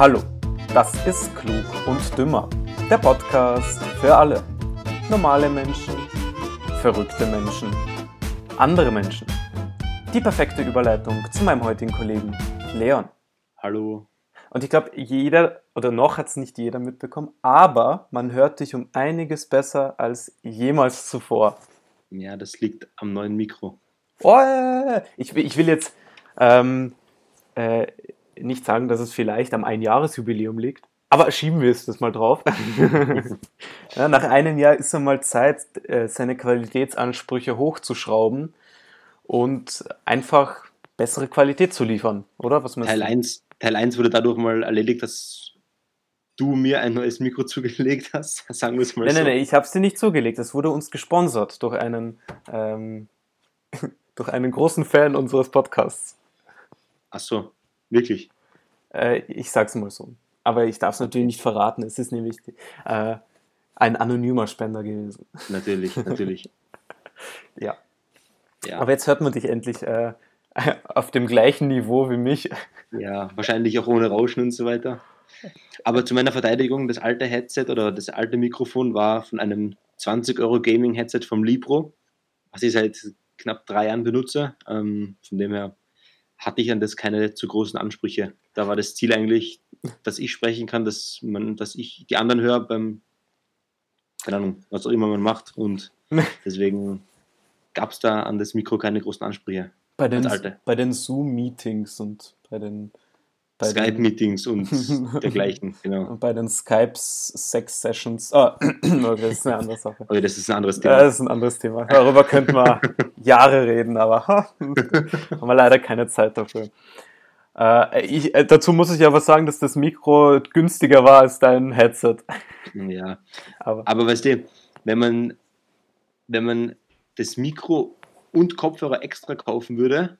Hallo, das ist Klug und Dümmer, der Podcast für alle. Normale Menschen, verrückte Menschen, andere Menschen. Die perfekte Überleitung zu meinem heutigen Kollegen Leon. Hallo. Und ich glaube, jeder oder noch hat es nicht jeder mitbekommen, aber man hört dich um einiges besser als jemals zuvor. Ja, das liegt am neuen Mikro. Oh, ich, will- ich will jetzt ähm, äh, nicht sagen, dass es vielleicht am Einjahresjubiläum liegt, aber schieben wir es das mal drauf. ja, nach einem Jahr ist es mal Zeit, äh, seine Qualitätsansprüche hochzuschrauben und einfach bessere Qualität zu liefern, oder? Was meinst Teil du? 1, Teil 1 wurde dadurch mal erledigt, dass du mir ein neues Mikro zugelegt hast. Sagen wir es mal Nein, so. nein, nein, ich habe es dir nicht zugelegt. Es wurde uns gesponsert durch einen, ähm, durch einen großen Fan unseres Podcasts. Ach so, wirklich. Äh, ich sag's mal so. Aber ich darf es natürlich nicht verraten. Es ist nämlich äh, ein anonymer Spender gewesen. Natürlich, natürlich. Ja. Ja, Aber jetzt hört man dich endlich äh, auf dem gleichen Niveau wie mich. ja, wahrscheinlich auch ohne Rauschen und so weiter. Aber zu meiner Verteidigung, das alte Headset oder das alte Mikrofon war von einem 20 Euro Gaming-Headset vom Libro, was ich seit knapp drei Jahren benutze. Ähm, von dem her hatte ich an das keine zu großen Ansprüche. Da war das Ziel eigentlich, dass ich sprechen kann, dass man, dass ich die anderen höre beim, keine Ahnung, was auch immer man macht. Und deswegen gab es da an das Mikro keine großen Ansprüche. Bei den, bei den Zoom-Meetings und bei den, Skype-Meetings und dergleichen, genau. und bei den Skype-Sex-Sessions. Ah, okay, das ist eine andere Sache. Okay, das ist ein anderes Ja, Thema. das ist ein anderes Thema. Darüber könnten wir Jahre reden, aber ha, haben wir leider keine Zeit dafür. Äh, ich, äh, dazu muss ich aber sagen, dass das Mikro günstiger war als dein Headset. Ja, Aber aber weißt du, wenn man, wenn man das Mikro und Kopfhörer extra kaufen würde,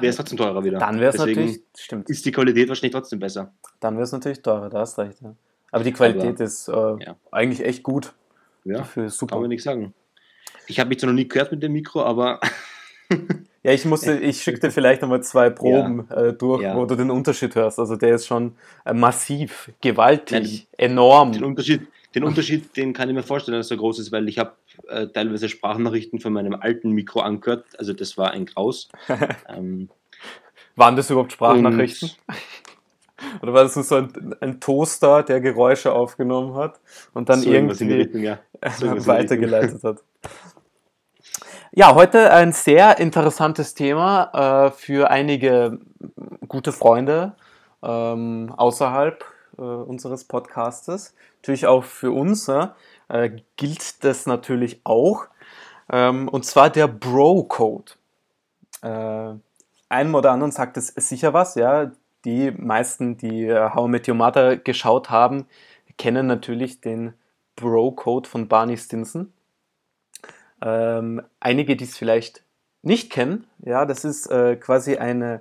wäre es trotzdem teurer wieder. dann wäre es natürlich, stimmt, ist die Qualität wahrscheinlich trotzdem besser. dann wäre es natürlich teurer, da hast recht. Ja. Aber die Qualität Aber, ist äh, ja. eigentlich echt gut. Ja, Dafür super. kann man nichts sagen. Ich habe mich zwar noch nie gehört mit dem Mikro, aber Ja, ich musste, ich schicke dir vielleicht nochmal zwei Proben äh, durch, Ja. wo du den Unterschied hörst. Also der ist schon äh, massiv, gewaltig, Nein, enorm. den Unterschied, den Unterschied, den kann ich mir vorstellen, dass er so groß ist, weil ich habe äh, teilweise Sprachnachrichten von meinem alten Mikro angehört. Also das war ein Graus. ähm, Waren das überhaupt Sprachnachrichten? Oder war das nur so ein, ein Toaster, der Geräusche aufgenommen hat und dann so irgendwie Richtung, ja. So weitergeleitet hat? Ja, heute ein sehr interessantes Thema äh, für einige gute Freunde ähm, außerhalb äh, unseres Podcastes. Natürlich auch für uns äh, gilt das natürlich auch. Ähm, und zwar der Bro-Code. Äh, einem oder anderen sagt es sicher was, ja. Die meisten, die äh, How I Met Your Mother geschaut haben, kennen natürlich den Bro-Code von Barney Stinson. Ähm, einige, die es vielleicht nicht kennen, ja, das ist äh, quasi eine,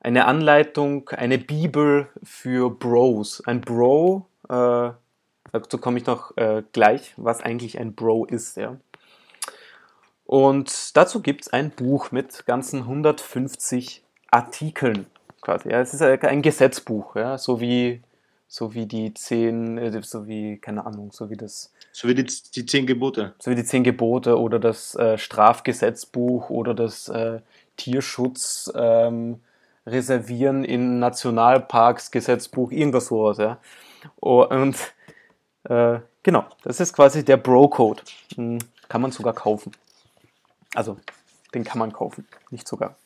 eine Anleitung, eine Bibel für Bros. Ein Bro, äh, dazu komme ich noch äh, gleich, was eigentlich ein Bro ist, ja. Und dazu gibt es ein Buch mit ganzen 150 Artikeln quasi. Ja, es ist ein Gesetzbuch, ja, so wie, so wie die zehn, äh, so wie, keine Ahnung, so wie das So wie die, die zehn Gebote. so wie die zehn Gebote oder das äh, Strafgesetzbuch oder das äh, Tierschutz ähm, reservieren in Nationalparks Gesetzbuch, irgendwas sowas, ja. Und äh, genau, das ist quasi der Bro-Code. Hm, kann man sogar kaufen. Also, den kann man kaufen, nicht sogar.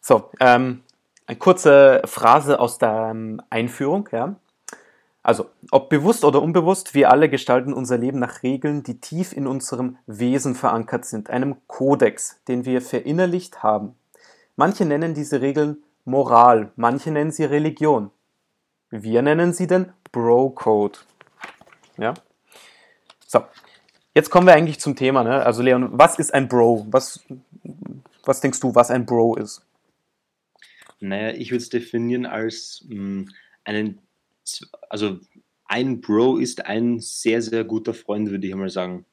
So, ähm, eine kurze Phrase aus der ähm, Einführung, ja. Also, ob bewusst oder unbewusst, wir alle gestalten unser Leben nach Regeln, die tief in unserem Wesen verankert sind, einem Kodex, den wir verinnerlicht haben. Manche nennen diese Regeln Moral, manche nennen sie Religion. Wir nennen sie den Bro-Code. Ja? So, jetzt kommen wir eigentlich zum Thema. Ne? Also, Leon, was ist ein Bro? Was, was denkst du, was ein Bro ist? Naja, ich würde es definieren als mh, einen, Z- also ein Bro ist ein sehr, sehr guter Freund, würde ich mal sagen.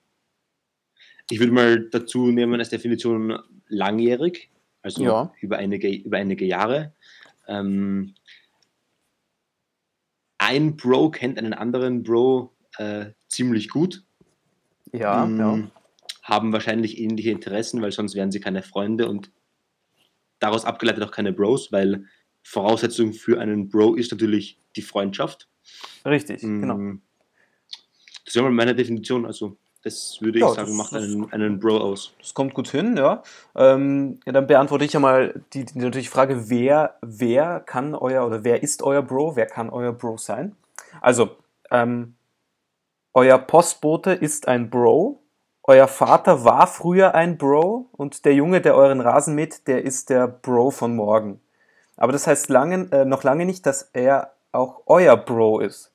Ich würde mal dazu nehmen als Definition langjährig, also Ja. über, einige, über einige Jahre. Ähm, ein Bro kennt einen anderen Bro äh, ziemlich gut. Ja, Mm, ja. Haben wahrscheinlich ähnliche Interessen, weil sonst wären sie keine Freunde und daraus abgeleitet auch keine Bros, weil Voraussetzung für einen Bro ist natürlich die Freundschaft. Richtig, genau. Mm, Das wäre mal meine Definition. Also, das würde Ja, ich sagen, macht einen, einen Bro aus. Das kommt gut hin, ja. Ähm, ja dann beantworte ich ja mal die, die natürlich Frage, wer, wer kann euer oder wer ist euer Bro, wer kann euer Bro sein? Also, ähm, euer Postbote ist ein Bro, euer Vater war früher ein Bro und der Junge, der euren Rasen mäht, der ist der Bro von morgen. Aber das heißt lange, äh, noch lange nicht, dass er auch euer Bro ist.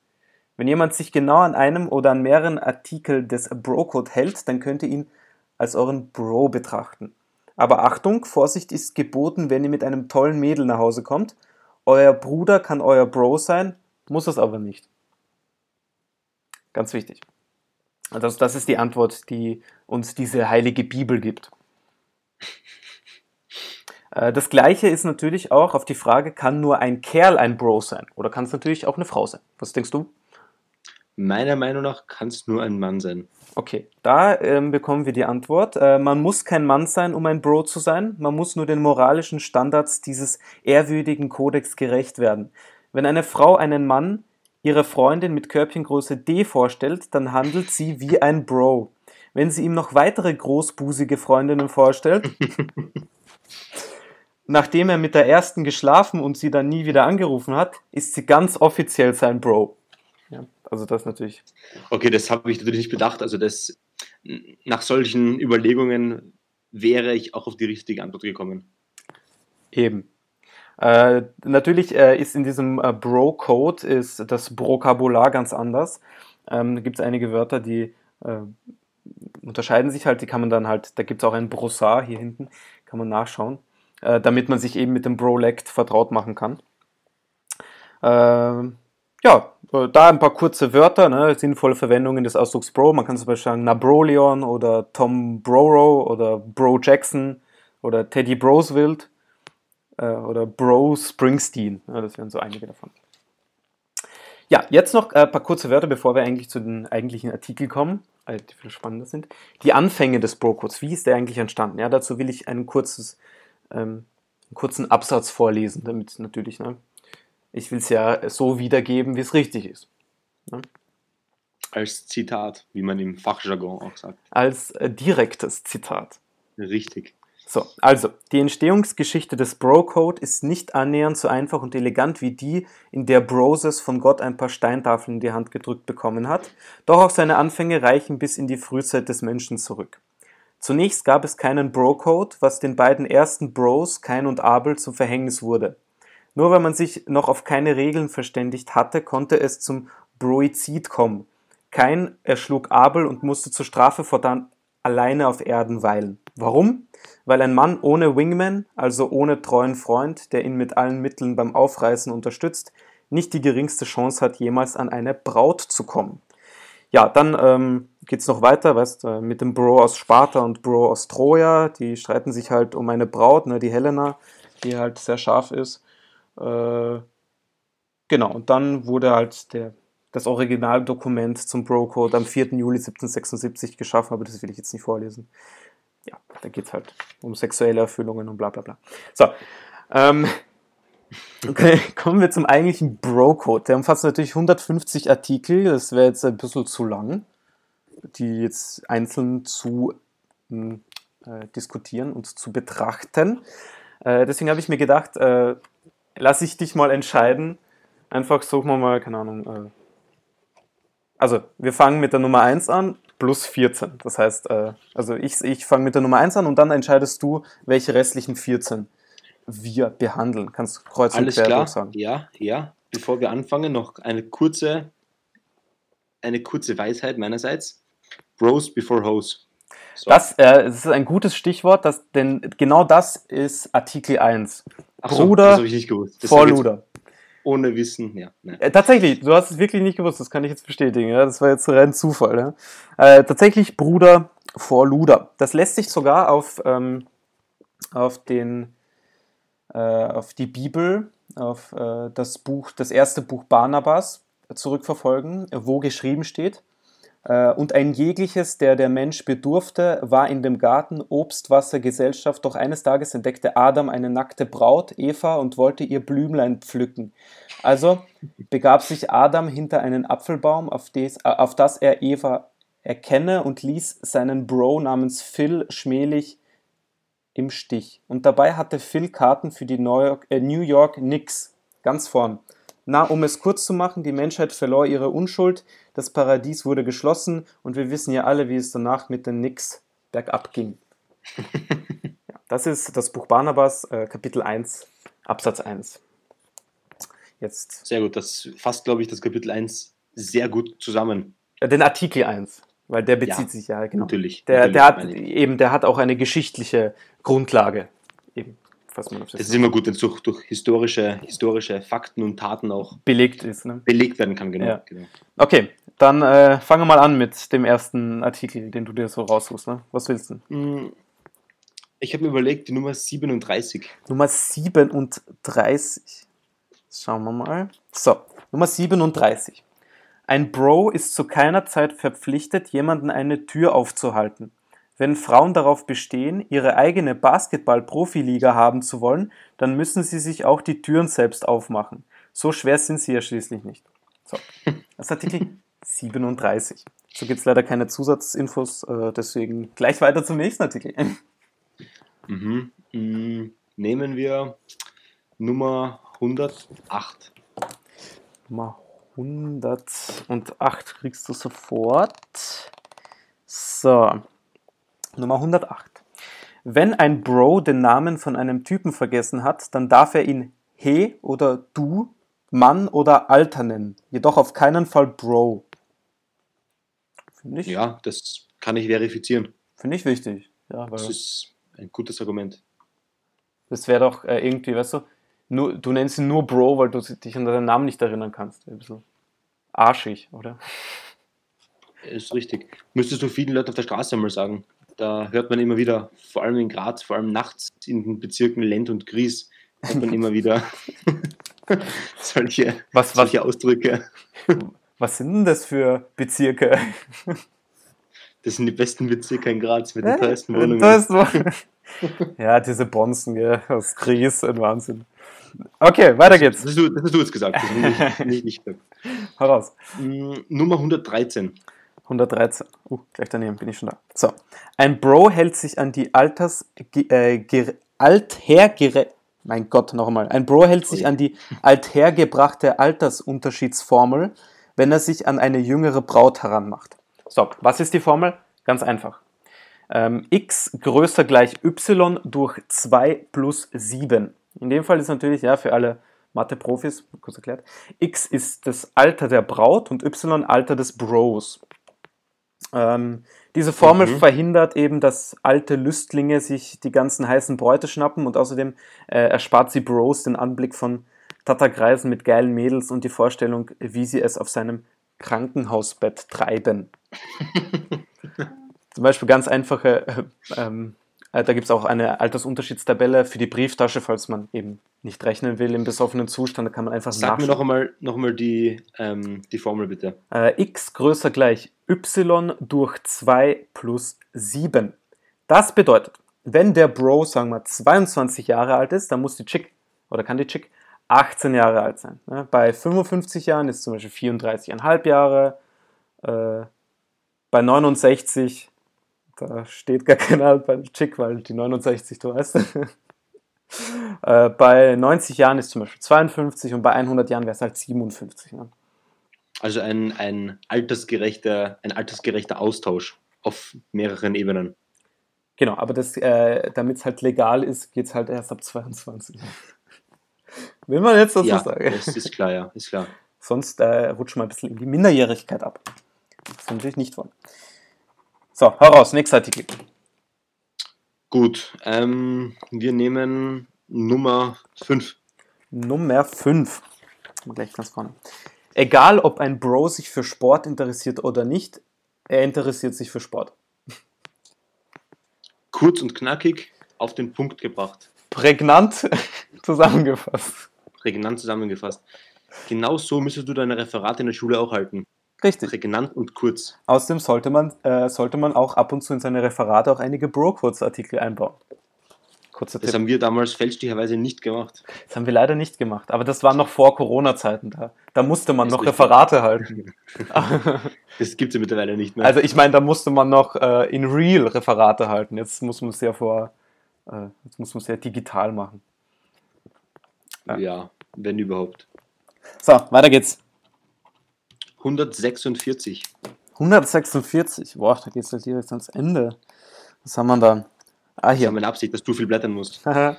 Wenn jemand sich genau an einem oder an mehreren Artikeln des Bro-Code hält, dann könnt ihr ihn als euren Bro betrachten. Aber Achtung, Vorsicht ist geboten, wenn ihr mit einem tollen Mädel nach Hause kommt. Euer Bruder kann euer Bro sein, muss es aber nicht. Ganz wichtig. Das, das ist die Antwort, die uns diese heilige Bibel gibt. Äh, Das gleiche ist natürlich auch auf die Frage, kann nur ein Kerl ein Bro sein? Oder kann es natürlich auch eine Frau sein? Was denkst du? Meiner Meinung nach kann es nur ein Mann sein. Okay, da ähm, bekommen wir die Antwort. Äh, man muss kein Mann sein, um ein Bro zu sein. Man muss nur den moralischen Standards dieses ehrwürdigen Kodex gerecht werden. Wenn eine Frau einen Mann ihre Freundin mit Körbchengröße D vorstellt, dann handelt sie wie ein Bro. Wenn sie ihm noch weitere großbusige Freundinnen vorstellt, nachdem er mit der ersten geschlafen und sie dann nie wieder angerufen hat, ist sie ganz offiziell sein Bro. Also das natürlich Okay, das habe ich natürlich nicht bedacht. Also, das, nach solchen Überlegungen wäre ich auch auf die richtige Antwort gekommen. Eben. Äh, natürlich äh, ist in diesem äh, Bro-Code ist das Vokabular ganz anders. Ähm, da gibt es einige Wörter, die äh, unterscheiden sich halt. Die kann man dann halt, da gibt es auch ein Brossard hier hinten, kann man nachschauen, äh, damit man sich eben mit dem Brolect vertraut machen kann. Ja, äh, da ein paar kurze Wörter, ne, sinnvolle Verwendungen des Ausdrucks Bro. Man kann zum Beispiel sagen Nabroleon oder Tom Broro oder Bro Jackson oder Teddy Broswild äh, oder Bro Springsteen. Ja, das wären so einige davon. Ja, jetzt noch ein paar kurze Wörter, bevor wir eigentlich zu den eigentlichen Artikeln kommen, äh, die viel spannender sind. Die Anfänge des Bro-Codes, wie ist der eigentlich entstanden? Ja, dazu will ich ein kurzes, ähm, einen kurzen Absatz vorlesen, damit natürlich, ne, ich will es ja so wiedergeben, wie es richtig ist. Als Zitat, wie man im Fachjargon auch sagt. Als äh, direktes Zitat. Richtig. So, also, die Entstehungsgeschichte des Bro-Code ist nicht annähernd so einfach und elegant wie die, in der Broses von Gott ein paar Steintafeln in die Hand gedrückt bekommen hat, doch auch seine Anfänge reichen bis in die Frühzeit des Menschen zurück. Zunächst gab es keinen Bro-Code, was den beiden ersten Bros, Kain und Abel, zum Verhängnis wurde. Nur weil man sich noch auf keine Regeln verständigt hatte, konnte es zum Broizid kommen. Kain erschlug Abel und musste zur Strafe fortan alleine auf Erden weilen. Warum? Weil ein Mann ohne Wingman, also ohne treuen Freund, der ihn mit allen Mitteln beim Aufreißen unterstützt, nicht die geringste Chance hat, jemals an eine Braut zu kommen. Ja, dann ähm, geht's noch weiter, weißt äh, mit dem Bro aus Sparta und Bro aus Troja. Die streiten sich halt um eine Braut, ne, die Helena, die halt sehr scharf ist. Äh, genau, und dann wurde halt der, das Originaldokument zum Bro-Code am 4. Juli 1776 geschaffen, aber das will ich jetzt nicht vorlesen. Ja, da geht es halt um sexuelle Erfüllungen und bla bla bla. So, ähm, okay, kommen wir zum eigentlichen Bro-Code. Der umfasst natürlich 150 Artikel, das wäre jetzt ein bisschen zu lang, die jetzt einzeln zu mh, äh, diskutieren und zu betrachten. Äh, deswegen habe ich mir gedacht, äh, lass ich dich mal entscheiden. Einfach suchen wir mal, keine Ahnung. Äh, also, wir fangen mit der Nummer 1 an, plus 14. Das heißt, äh, also ich, ich fange mit der Nummer 1 an und dann entscheidest du, welche restlichen 14 wir behandeln. Kannst du kreuz und Alles quer klar? durchsagen. Ja, ja. Bevor wir anfangen, noch eine kurze, eine kurze Weisheit meinerseits. Bros before Hose. So. Das, äh, das ist ein gutes Stichwort, das, denn genau das ist Artikel 1. Ach so, Bruder das habe ich nicht gewusst. Das Vor Luder. Ohne Wissen, ja. Nein. Äh, tatsächlich, du hast es wirklich nicht gewusst, das kann ich jetzt bestätigen. Ja? Das war jetzt rein Zufall. Ja? Äh, tatsächlich Bruder vor Luder. Das lässt sich sogar auf, ähm, auf, den, äh, auf die Bibel, auf äh, das Buch, das erste Buch Barnabas zurückverfolgen, wo geschrieben steht, und ein jegliches, der der Mensch bedurfte, war in dem Garten Obst, Wasser, Gesellschaft. Doch eines Tages entdeckte Adam eine nackte Braut, Eva, und wollte ihr Blümlein pflücken. Also begab sich Adam hinter einen Apfelbaum, auf, des, äh, auf das er Eva erkenne und ließ seinen Bro namens Phil schmählich im Stich. Und dabei hatte Phil Karten für die New York, äh, New York Knicks ganz vorn. Na, um es kurz zu machen, die Menschheit verlor ihre Unschuld, das Paradies wurde geschlossen und wir wissen ja alle, wie es danach mit den Knicks bergab ging. ja, das ist das Buch Barnabas, äh, Kapitel 1, Absatz 1. Jetzt. Sehr gut, das fasst, glaube ich, das Kapitel 1 sehr gut zusammen. Den Artikel 1, weil der bezieht Ja, sich ja, genau. Natürlich. Der, natürlich der hat eben, der hat auch eine geschichtliche Grundlage. Eben, was man auf Das ist immer gut, wenn es durch, durch historische, historische Fakten und Taten auch belegt ist. Ne? belegt werden kann. Genau. Ja. genau. Okay, dann äh, fangen wir mal an mit dem ersten Artikel, den du dir so raussuchst. Ne? Was willst du? Mm, Ich habe mir überlegt, die Nummer 37. Nummer 37. Schauen wir mal. So, Nummer 37. Ein Bro ist zu keiner Zeit verpflichtet, jemanden eine Tür aufzuhalten. Wenn Frauen darauf bestehen, ihre eigene Basketball-Profiliga haben zu wollen, dann müssen sie sich auch die Türen selbst aufmachen. So schwer sind sie ja schließlich nicht. So, das ist Artikel 37. So gibt es leider keine Zusatzinfos, äh, deswegen gleich weiter zum nächsten Artikel. Mhm. Mm, Nehmen wir Nummer 108. Nummer 108 kriegst du sofort. So, Nummer 108. Wenn ein Bro den Namen von einem Typen vergessen hat, dann darf er ihn He oder Du, Mann oder Alter nennen. Jedoch auf keinen Fall Bro. Finde ich, Ja, das kann ich verifizieren. find ich wichtig. Ja, weil Das ist ein gutes Argument. das wäre doch äh, irgendwie, weißt du, nur, du nennst ihn nur Bro, weil du dich an deinen Namen nicht erinnern kannst. Ein bisschen arschig, oder? Ist richtig. Müsstest du vielen Leuten auf der Straße einmal sagen. Da hört man immer wieder, vor allem in Graz, vor allem nachts in den Bezirken Lent und Gries, hört man immer wieder solche, Was, was, solche Ausdrücke. was sind denn das für Bezirke? Das sind die besten Bezirke in Graz mit den teuersten Wohnungen. Das ja, diese Bonzen, gell, aus Gries, ein Wahnsinn. Okay, weiter Das geht's. hast du, das hast du jetzt gesagt. Das nicht, nicht gesagt. Heraus. Mm, Nummer 113. 113. Uh, gleich daneben bin ich schon da. So. Ein Bro hält sich an die Alters... Äh, ger- althergere... Mein Gott, noch einmal. Ein Bro hält sich an die althergebrachte Altersunterschiedsformel, wenn er sich an eine jüngere Braut heranmacht. So, was ist die Formel? Ganz einfach. Ähm, x größer gleich y durch 2 plus 7. In dem Fall ist natürlich, ja, für alle Mathe-Profis, kurz erklärt, x ist das Alter der Braut und y Alter des Bros. Ähm, diese Formel Mhm. verhindert eben, dass alte Lüstlinge sich die ganzen heißen Bräute schnappen und außerdem äh, erspart sie Bros den Anblick von Tatterkreisen mit geilen Mädels und die Vorstellung, wie sie es auf seinem Krankenhausbett treiben. Zum Beispiel ganz einfache, äh, ähm, äh, da gibt es auch eine Altersunterschiedstabelle für die Brieftasche, falls man eben nicht rechnen will im besoffenen Zustand, da kann man einfach Sag mir nachschauen. noch einmal, noch einmal die, ähm, die Formel bitte. Äh, x größer gleich y durch 2 plus 7. Das bedeutet, wenn der Bro, sagen wir, 22 Jahre alt ist, dann muss die Chick oder kann die Chick 18 Jahre alt sein. Bei 55 Jahren ist zum Beispiel 34,5 Jahre. Äh, bei 69, da steht gar kein Alt bei der Chick, weil die 69, du weißt. äh, bei 90 Jahren ist zum Beispiel 52 und bei 100 Jahren wäre es halt 57. Ne? Also ein, ein, altersgerechter, ein altersgerechter Austausch auf mehreren Ebenen. Genau, aber äh, damit es halt legal ist, geht es halt erst ab 22. Will man jetzt dazu Ja, sagen. das ist klar, ja, ist klar. Sonst äh, rutscht man ein bisschen in die Minderjährigkeit ab. Das wir natürlich nicht wollen. So, heraus, nächster Artikel. Gut, ähm, wir nehmen Nummer 5. Nummer 5. Gleich ganz vorne. Egal, ob ein Bro sich für Sport interessiert oder nicht, er interessiert sich für Sport. Kurz und knackig auf den Punkt gebracht. Prägnant zusammengefasst. Prägnant zusammengefasst. Genau so müsstest du deine Referate in der Schule auch halten. Richtig. Prägnant und kurz. Außerdem sollte man, äh, sollte man auch ab und zu in seine Referate auch einige Bro-Kurzartikel einbauen. Kurzer Das Tipp. haben wir damals fälschlicherweise nicht gemacht. Das haben wir leider nicht gemacht, aber das war noch vor Corona-Zeiten da. Da musste man Ist noch. Referate halten. Das gibt es ja mittlerweile nicht mehr. also ich meine, da musste man noch äh, in Real Referate halten. Jetzt muss man es ja vor, äh, jetzt muss man es ja digital machen. ja. ja, wenn überhaupt. So, weiter geht's. 146. 146. Boah, da geht's gleich direkt ans Ende. Was haben wir da? Ah, Das hier. ist meine Absicht, dass du viel blättern musst. äh,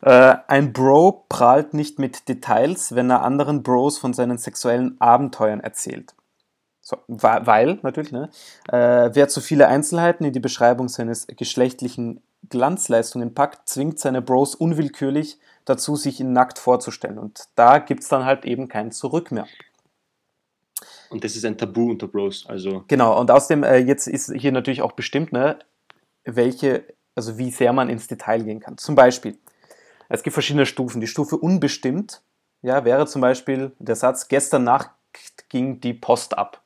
ein Bro prahlt nicht mit Details, wenn er anderen Bros von seinen sexuellen Abenteuern erzählt. So, weil, natürlich, ne? Äh, wer zu viele Einzelheiten in die Beschreibung seines geschlechtlichen Glanzleistungen packt, zwingt seine Bros unwillkürlich dazu, sich ihn nackt vorzustellen. Und da gibt's dann halt eben kein Zurück mehr. Und das ist ein Tabu unter Bros. Also, Genau, und außerdem, äh, jetzt ist hier natürlich auch bestimmt, ne, welche, also wie sehr man ins Detail gehen kann. Zum Beispiel, es gibt verschiedene Stufen. Die Stufe unbestimmt, ja, wäre zum Beispiel der Satz, gestern Nacht ging die Post ab.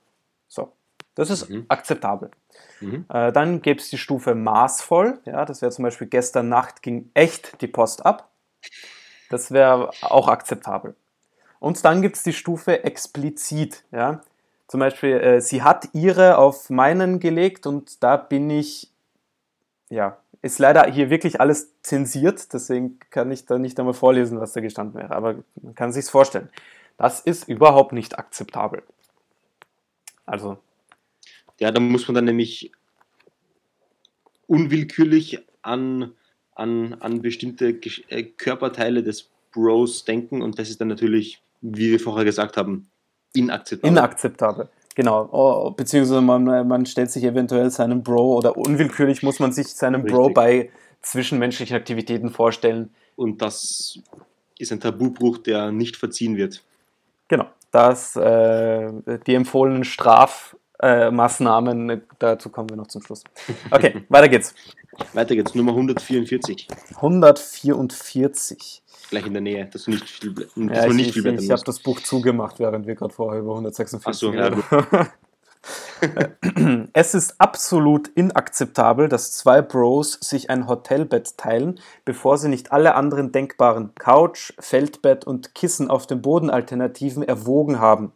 So, das ist Mhm. akzeptabel. mhm. Äh, dann gäbe es die Stufe maßvoll, ja, das wäre zum Beispiel, gestern Nacht ging echt die Post ab. Das wäre auch akzeptabel. Und dann gibt es die Stufe explizit, ja. Zum Beispiel, äh, sie hat ihre auf meinen gelegt und da bin ich, ja, ist leider hier wirklich alles zensiert, deswegen kann ich da nicht einmal vorlesen, was da gestanden wäre, aber man kann sich's vorstellen. Das ist überhaupt nicht akzeptabel. Also, ja, da muss man dann nämlich unwillkürlich an, an, an bestimmte äh, Körperteile des Bros denken und das ist dann natürlich, wie wir vorher gesagt haben, inakzeptabel. Inakzeptabel. Genau. Oh, beziehungsweise man, man stellt sich eventuell seinem Bro oder unwillkürlich muss man sich seinem Bro Richtig. bei zwischenmenschlichen Aktivitäten vorstellen. und das ist ein Tabubruch, der nicht verziehen wird. Genau. Das, äh, die empfohlenen Strafmaßnahmen, äh, dazu kommen wir noch zum Schluss. Okay, weiter geht's. Weiter geht's, Nummer 144, 144. gleich in der Nähe, dass du nicht viel, dass Ja, du ich nicht ich, viel blättern ich habe das Buch zugemacht, während wir gerade vorher über 146 Ach so, ja, reden. Es ist absolut inakzeptabel, dass zwei Bros sich ein Hotelbett teilen, bevor sie nicht alle anderen denkbaren Couch, Feldbett und Kissen auf dem Boden Alternativen erwogen haben.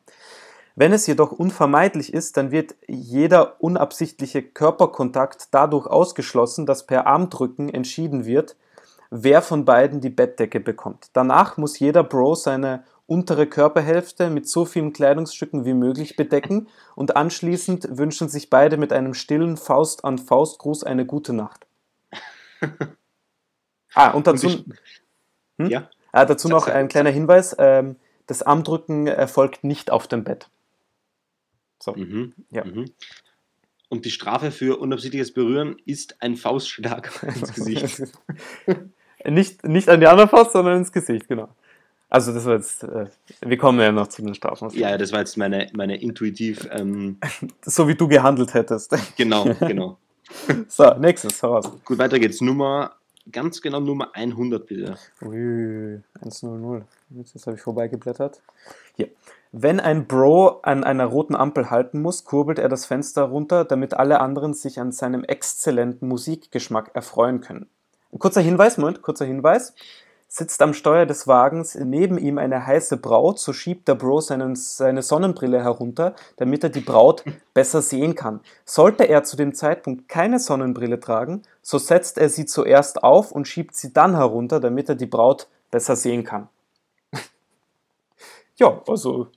Wenn es jedoch unvermeidlich ist, dann wird jeder unabsichtliche Körperkontakt dadurch ausgeschlossen, dass per Armdrücken entschieden wird, wer von beiden die Bettdecke bekommt. Danach muss jeder Bro seine untere Körperhälfte mit so vielen Kleidungsstücken wie möglich bedecken und anschließend wünschen sich beide mit einem stillen Faust an Faustgruß eine gute Nacht. Ah, und dazu, Hm? Ja, ah, dazu noch ein kleiner Hinweis. Ähm, das Armdrücken erfolgt nicht auf dem Bett. So. mhm. Ja. Mhm. Und die Strafe für unabsichtliches Berühren ist ein Faustschlag ins Gesicht. nicht, nicht an die andere Faust, sondern ins Gesicht, genau. Also das war jetzt, äh, wir kommen ja noch zu den Strafen. Ja, das war jetzt meine, meine intuitiv, ähm, So wie du gehandelt hättest. genau, genau. So, nächstes, heraus. Gut, weiter geht's. Nummer, ganz genau Nummer 100 bitte. Ui, 100. Jetzt habe ich vorbeigeblättert. Hier. Wenn ein Bro an einer roten Ampel halten muss, kurbelt er das Fenster runter, damit alle anderen sich an seinem exzellenten Musikgeschmack erfreuen können. Ein kurzer Hinweis, Moment, kurzer Hinweis. Sitzt am Steuer des Wagens neben ihm eine heiße Braut, so schiebt der Bro seinen, seine Sonnenbrille herunter, damit er die Braut besser sehen kann. Sollte er zu dem Zeitpunkt keine Sonnenbrille tragen, so setzt er sie zuerst auf und schiebt sie dann herunter, damit er die Braut besser sehen kann. ja, also,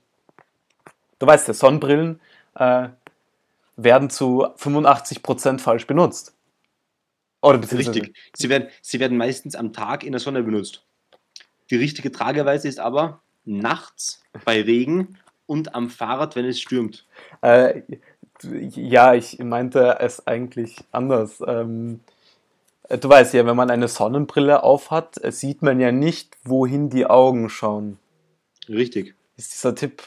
du weißt ja, Sonnenbrillen äh, werden zu 85% falsch benutzt. Oder beziehungsweise- Richtig. Sie werden, sie werden meistens am Tag in der Sonne benutzt. Die richtige Trageweise ist aber nachts bei Regen und am Fahrrad, wenn es stürmt. Äh, ja, ich meinte es eigentlich anders. Ähm, äh, du weißt ja, wenn man eine Sonnenbrille aufhat, äh, sieht man ja nicht, wohin die Augen schauen. Richtig. Ist dieser Tipp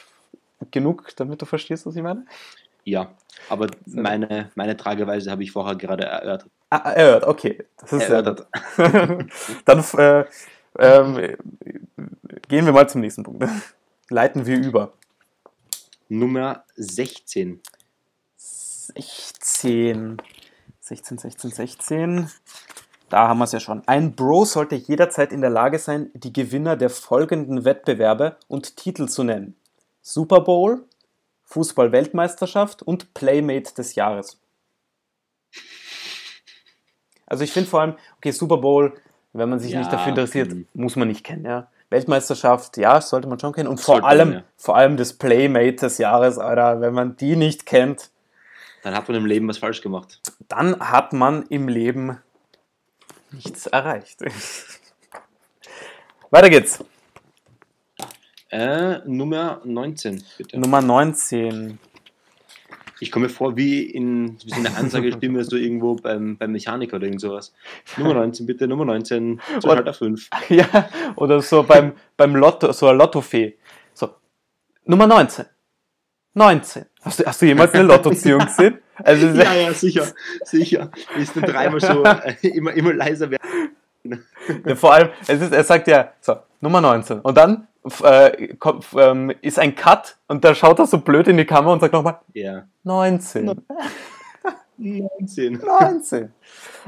genug, damit du verstehst, was ich meine? Ja. Aber meine, meine Trageweise habe ich vorher gerade erörtert. Ah, erhört, okay. Das ist Erörtert. Dann äh, ähm, gehen wir mal zum nächsten Punkt. leiten wir über. Nummer 16. 16. 16, 16, 16. Da haben wir es ja schon. Ein Bro sollte jederzeit in der Lage sein, die Gewinner der folgenden Wettbewerbe und Titel zu nennen. Super Bowl, Fußball-Weltmeisterschaft und Playmate des Jahres. Also ich finde vor allem, okay, Super Bowl, wenn man sich Ja, nicht dafür interessiert, mhm. muss man nicht kennen, ja. Weltmeisterschaft, ja, sollte man schon kennen. Und vor Sollte man, allem, ja. vor allem das Playmate des Jahres, Alter, wenn man die nicht kennt, Dann hat man im Leben was falsch gemacht. dann hat man im Leben nichts erreicht. Weiter geht's. Äh, Nummer 19, bitte. Nummer 19. Ich komme mir vor wie in wie so eine Ansagestimme so irgendwo beim, beim Mechaniker oder irgend sowas. Nummer 19, bitte, Nummer 19, Zuschalter 5. Ja, oder so beim, beim Lotto, so eine Lottofee. So, Nummer 19. 19. Hast du, hast du jemals eine Lottoziehung gesehen? Also, Ja, ja, sicher, sicher. Ist dann dreimal so äh, immer, immer leiser werden. Ja, vor allem, es ist, er sagt ja, so, Nummer 19. Und dann äh, kommt, ähm, ist ein Cut und da schaut er so blöd in die Kamera und sagt nochmal, Ja. 19. 19. 19.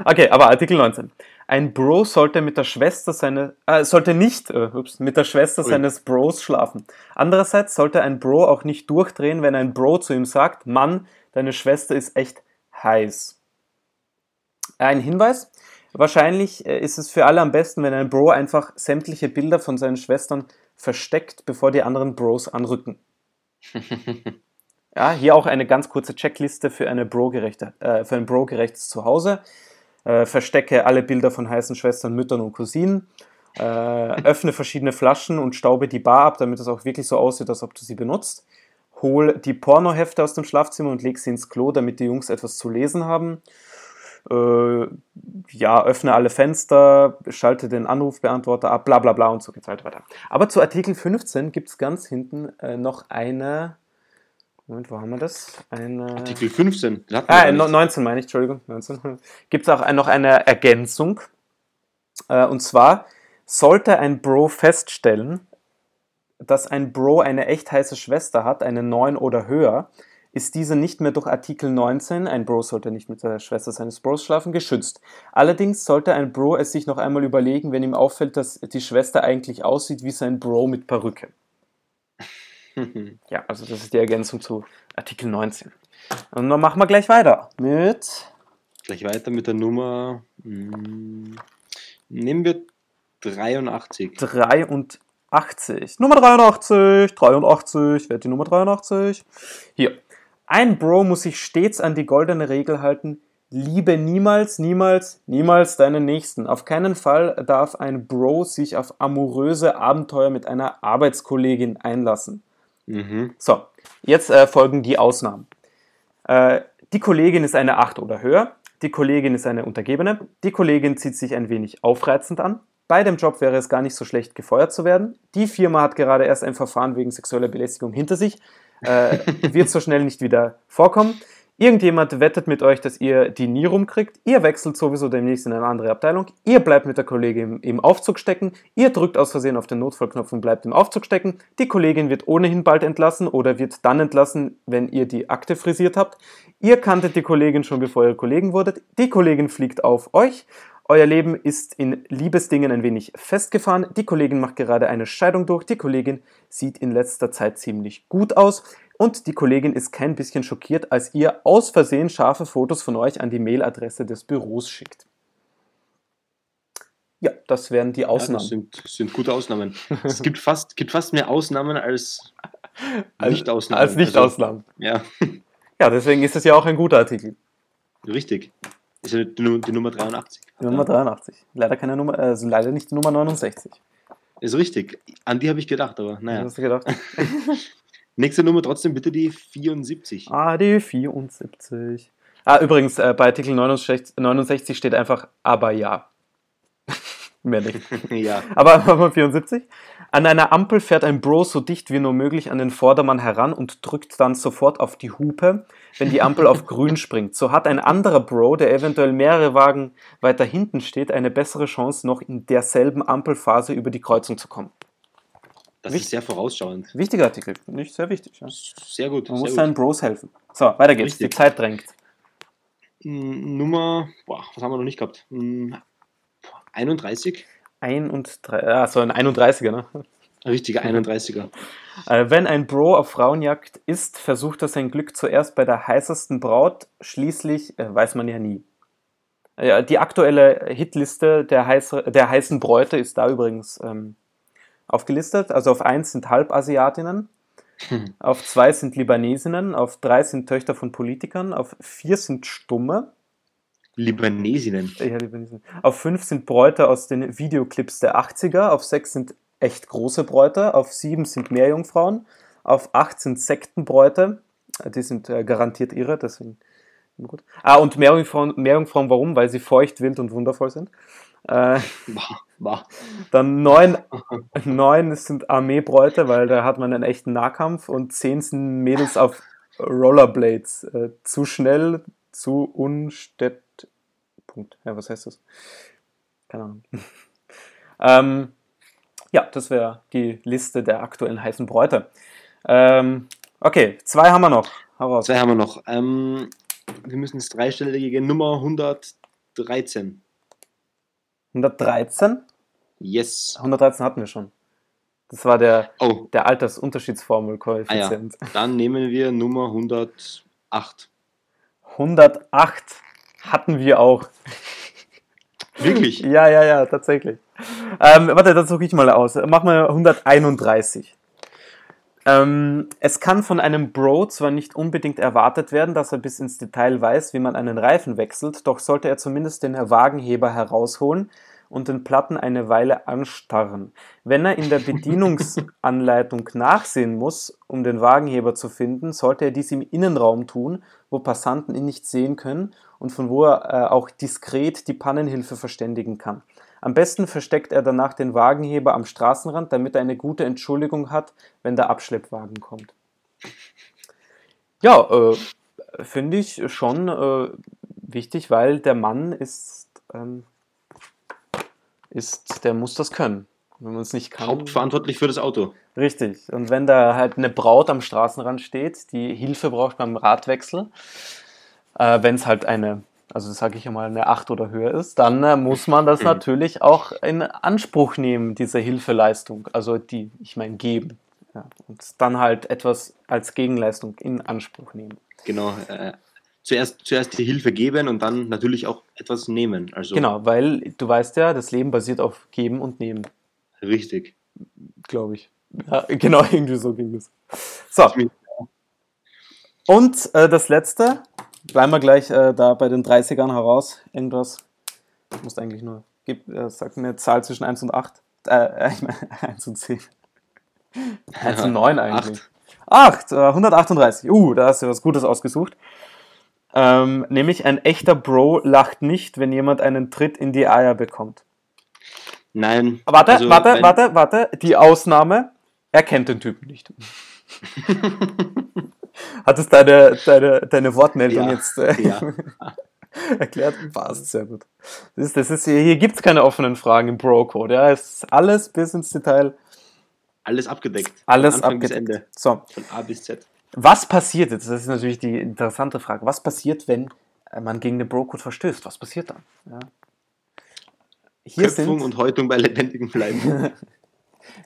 Okay, aber Artikel 19. Ein Bro sollte mit der Schwester seine, äh, sollte nicht äh, ups, mit der Schwester Ui. seines Bros schlafen. Andererseits sollte ein Bro auch nicht durchdrehen, wenn ein Bro zu ihm sagt, Mann, deine Schwester ist echt heiß. Ein Hinweis. Wahrscheinlich äh, ist es für alle am besten, wenn ein Bro einfach sämtliche Bilder von seinen Schwestern versteckt, bevor die anderen Bros anrücken. Ja, hier auch eine ganz kurze Checkliste für, eine Bro-gerechte, äh, für ein Bro-gerechtes Zuhause. Äh, verstecke alle Bilder von heißen Schwestern, Müttern und Cousinen. Äh, öffne verschiedene Flaschen und staube die Bar ab, damit es auch wirklich so aussieht, als ob du sie benutzt. Hol die Pornohefte aus dem Schlafzimmer und leg sie ins Klo, damit die Jungs etwas zu lesen haben. Äh, ja, öffne alle Fenster, schalte den Anrufbeantworter ab, bla bla bla und so geht's weiter weiter. Aber zu Artikel 15 gibt es ganz hinten äh, noch eine. Moment, wo haben wir das? Eine. Artikel 15. Das hatten wir Ah, gar no- nicht. 19 meine ich, Entschuldigung. 19. Gibt es auch noch eine Ergänzung. Äh, und zwar sollte ein Bro feststellen, dass ein Bro eine echt heiße Schwester hat, eine 9 oder höher, ist diese nicht mehr durch Artikel 19, ein Bro sollte nicht mit der Schwester seines Bros schlafen, geschützt. Allerdings sollte ein Bro es sich noch einmal überlegen, wenn ihm auffällt, dass die Schwester eigentlich aussieht wie sein Bro mit Perücke. Ja, also das ist die Ergänzung zu Artikel 19. Und dann machen wir gleich weiter mit Gleich weiter mit der Nummer. mm, Nehmen wir 83. 83. Nummer 83, 83, wer hat die Nummer 83? Hier. Ein Bro muss sich stets an die goldene Regel halten, liebe niemals, niemals, niemals deinen Nächsten. Auf keinen Fall darf ein Bro sich auf amoröse Abenteuer mit einer Arbeitskollegin einlassen. Mhm. So, jetzt äh, folgen die Ausnahmen. Äh, die Kollegin ist eine 8 oder höher, die Kollegin ist eine Untergebene, die Kollegin zieht sich ein wenig aufreizend an, bei dem Job wäre es gar nicht so schlecht, gefeuert zu werden, die Firma hat gerade erst ein Verfahren wegen sexueller Belästigung hinter sich, äh, wird so schnell nicht wieder vorkommen. Irgendjemand wettet mit euch, dass ihr die nie rumkriegt. Ihr wechselt sowieso demnächst in eine andere Abteilung. Ihr bleibt mit der Kollegin im, im Aufzug stecken. Ihr drückt aus Versehen auf den Notfallknopf und bleibt im Aufzug stecken. Die Kollegin wird ohnehin bald entlassen oder wird dann entlassen, wenn ihr die Akte frisiert habt. Ihr kanntet die Kollegin schon bevor ihr Kollegen wurdet. Die Kollegin fliegt auf euch. Euer Leben ist in Liebesdingen ein wenig festgefahren. Die Kollegin macht gerade eine Scheidung durch. Die Kollegin sieht in letzter Zeit ziemlich gut aus. Und die Kollegin ist kein bisschen schockiert, als ihr aus Versehen scharfe Fotos von euch an die Mailadresse des Büros schickt. Ja, das wären die Ja, Ausnahmen. das sind, sind gute Ausnahmen. es gibt fast, gibt fast mehr Ausnahmen als Als- Nicht-Ausnahmen. Als Nicht-Ausnahmen. Also, ja, Ja, deswegen ist es ja auch ein guter Artikel. richtig. Ist ja die, die Nummer 83. Die Nummer 83. Leider keine Nummer, also leider nicht die Nummer 69. Ist richtig. An die habe ich gedacht, aber naja. Hast du gedacht? Nächste Nummer trotzdem bitte die 74. Ah, die 74. Ah, übrigens, äh, bei Artikel 69, 69 steht einfach aber ja. Mehr nicht. ja. Aber Nummer 74. An einer Ampel fährt ein Bro so dicht wie nur möglich an den Vordermann heran und drückt dann sofort auf die Hupe, wenn die Ampel auf grün springt. So hat ein anderer Bro, der eventuell mehrere Wagen weiter hinten steht, eine bessere Chance, noch in derselben Ampelphase über die Kreuzung zu kommen. Das Wichtig. ist sehr vorausschauend. Wichtiger Artikel, nicht sehr wichtig. Ja. Sehr gut. Man sehr muss gut. seinen Bros helfen. So, weiter geht's. Richtig. Die Zeit drängt. Mm, Nummer, boah, was haben wir noch nicht gehabt? Mm, boah, 31? Ein und drei, ja, so ein 31er, ne? Richtiger 31er. Äh, wenn ein Bro auf Frauenjagd ist, versucht er sein Glück zuerst bei der heißesten Braut, schließlich äh, weiß man ja nie. Äh, Ja, die aktuelle Hitliste der, heiße, der heißen Bräute ist da übrigens ähm, aufgelistet. Also auf 1 sind Halbasiatinnen, Hm. auf 2 sind Libanesinnen, auf 3 sind Töchter von Politikern, auf 4 sind Stumme, Libanesinnen. ja, Libanesen. auf 5 sind Bräute aus den Videoclips der 80er, auf 6 sind echt große Bräute, auf 7 sind Meerjungfrauen, auf 8 sind Sektenbräute, die sind äh, garantiert ihre, deswegen gut. Ah, und Meerjungfrauen, Meerjungfrauen, warum? Weil sie feucht, wild und wundervoll sind. Äh, Boah, boah. dann 9, 9 sind Armeebräute, weil da hat man einen echten Nahkampf und 10 sind Mädels auf Rollerblades. Äh, zu schnell, zu unstett. Punkt. Ja, was heißt das? Keine Ahnung. ähm, ja, das wäre die Liste der aktuellen heißen Bräute. Ähm, okay, zwei haben wir noch. Hau raus. Zwei haben wir noch. Ähm, wir müssen das dreistellige Nummer 113. 113? Yes. 113 hatten wir schon. Das war der, Oh, der Altersunterschiedsformel-Koeffizient. dann nehmen wir Nummer 108. 108 hatten wir auch. Wirklich? Ja, ja, ja, tatsächlich. Ähm, warte, das suche ich mal aus. Mach mal 131. Ähm, es kann von einem Bro zwar nicht unbedingt erwartet werden, dass er bis ins Detail weiß, wie man einen Reifen wechselt, doch sollte er zumindest den Wagenheber herausholen und den Platten eine Weile anstarren. Wenn er in der Bedienungsanleitung nachsehen muss, um den Wagenheber zu finden, sollte er dies im Innenraum tun, wo Passanten ihn nicht sehen können und von wo er äh, auch diskret die Pannenhilfe verständigen kann. Am besten versteckt er danach den Wagenheber am Straßenrand, damit er eine gute Entschuldigung hat, wenn der Abschleppwagen kommt. Ja, äh, finde ich schon äh, wichtig, weil der Mann ist, ähm, ist, der muss das können. Wenn man es nicht kann. Hauptverantwortlich für das Auto. Richtig. Und wenn da halt eine Braut am Straßenrand steht, die Hilfe braucht beim Radwechsel, äh, wenn es halt eine, also sage ich einmal, eine 8 oder höher ist, dann äh, muss man das Mhm. natürlich auch in Anspruch nehmen, diese Hilfeleistung. Also die, ich meine, geben. Ja. Und dann halt etwas als Gegenleistung in Anspruch nehmen. Genau. Äh, zuerst, zuerst die Hilfe geben und dann natürlich auch etwas nehmen. Also Genau, weil du weißt ja, das Leben basiert auf Geben und Nehmen, richtig. glaube ich. Ja, genau, irgendwie so ging es. So, Und äh, das letzte, bleiben wir gleich äh, da bei den 30ern heraus. Irgendwas. Du musst eigentlich nur. Gib, äh, sag mir eine Zahl zwischen 1 und 8. Äh, ich meine 1 und 10. 1 und 9 eigentlich. 8, äh, 138. Uh, da hast du was Gutes ausgesucht. Ähm, nämlich ein echter Bro lacht nicht, wenn jemand einen Tritt in die Eier bekommt. Nein. Warte, also, warte, warte, warte. Die Ausnahme, er kennt den Typen nicht. Hat es deine, deine, deine Wortmeldung Ja, jetzt äh, ja. erklärt? Passt, sehr gut. Das ist, das ist, hier gibt es keine offenen Fragen im Bro-Code. Ja, es ist alles bis ins Detail, Alles abgedeckt. alles abgedeckt. So, Von A bis Z. was passiert jetzt? Das ist natürlich die interessante Frage. Was passiert, wenn man gegen den Bro-Code verstößt? Was passiert dann? Ja. Hier Köpfung sind, und Häutung bei lebendigem Bleiben.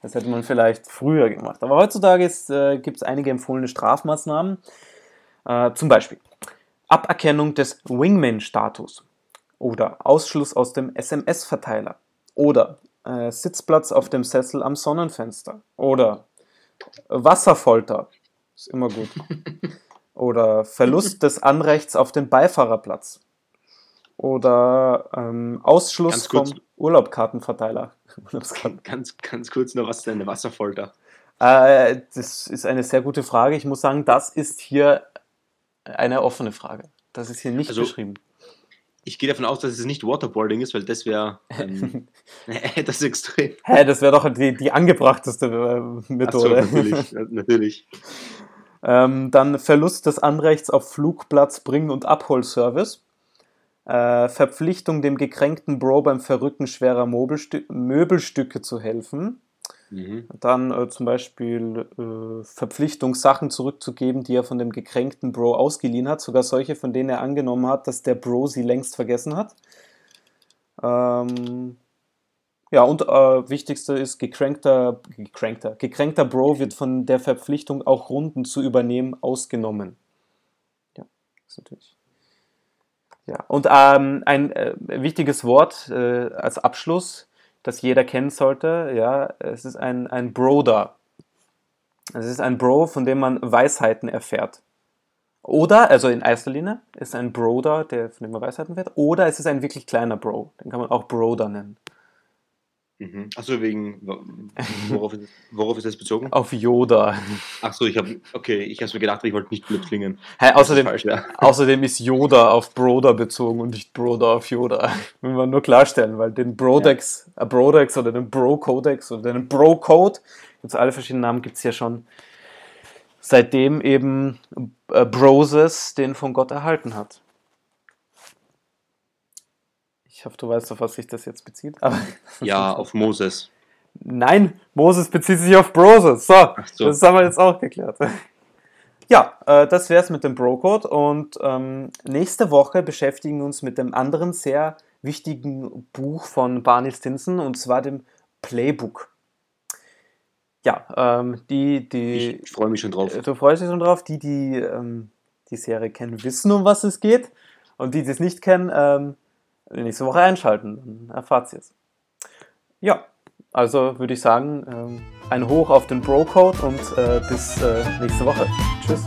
Das hätte man vielleicht früher gemacht. Aber heutzutage äh, gibt es einige empfohlene Strafmaßnahmen. Äh, zum Beispiel Aberkennung des Wingman-Status oder Ausschluss aus dem SMS-Verteiler oder äh, Sitzplatz auf dem Sessel am Sonnenfenster oder Wasserfolter. Ist immer gut. Oder Verlust des Anrechts auf den Beifahrerplatz. Oder ähm, Ausschluss vom Urlaubkartenverteiler. Urlaubskarten. ganz, ganz kurz noch was zu eine Wasserfolter. Äh, das ist eine sehr gute Frage. Ich muss sagen, das ist hier eine offene Frage. Das ist hier nicht Also- beschrieben. Ich gehe davon aus, dass es nicht Waterboarding ist, weil das wäre ähm, das ist extrem. Hä, das wäre doch die, die angebrachteste äh, Ach so, Methode. natürlich, na- natürlich. ähm, dann Verlust des Anrechts auf Flugplatz, Bring- und Abholservice. Äh, Verpflichtung, dem gekränkten Bro beim Verrücken schwerer Möbelstü Möbelstücke zu helfen. Mhm. Dann äh, zum Beispiel äh, Verpflichtung, Sachen zurückzugeben, die er von dem gekränkten Bro ausgeliehen hat. Sogar solche, von denen er angenommen hat, dass der Bro sie längst vergessen hat. Ähm, ja, und äh, wichtigste ist, gekränkter, gekränkter, gekränkter Bro wird von der Verpflichtung, auch Runden zu übernehmen, ausgenommen. Ja, ist natürlich. Ja, und ähm, ein äh, wichtiges Wort äh, als Abschluss, das jeder kennen sollte, ja, es ist ein, ein Broder. Es ist ein Bro, von dem man Weisheiten erfährt. Oder, also in erster Linie, ist ein Broder, der, von dem man Weisheiten erfährt. Oder es ist ein wirklich kleiner Bro. Den kann man auch Broder nennen. Mhm. Achso, wegen, worauf ist, worauf ist das bezogen? Auf Yoda. Achso, ich habe, okay, ich habe mir gedacht, ich wollte nicht blöd klingen. Hey, außerdem, ist falsch, ja. außerdem ist Yoda auf Broder bezogen und nicht Broder auf Yoda. Will man nur klarstellen, weil den Brodex, ja. Brodex oder den Bro-Codex oder den Bro-Code, jetzt alle verschiedenen Namen gibt es ja schon, seitdem eben äh, Broses den von Gott erhalten hat. Ich hoffe, du weißt, auf was sich das jetzt bezieht. Aber ja, auf Moses. Nein, Moses bezieht sich auf Broses. So, so, das haben wir jetzt auch geklärt. Ja, äh, das wäre es mit dem Bro-Code und ähm, nächste Woche beschäftigen wir uns mit dem anderen sehr wichtigen Buch von Barney Stinson und zwar dem Playbook. Ja, ähm, die, die. Ich freue mich schon drauf. Du freust dich schon drauf. Die, die ähm, die Serie kennen, wissen, um was es geht. Und die, die es nicht kennen, ähm, nächste Woche einschalten, dann erfahrt ihr es. Ja, also würde ich sagen, ähm, ein Hoch auf den Bro-Code und äh, bis äh, nächste Woche. Tschüss.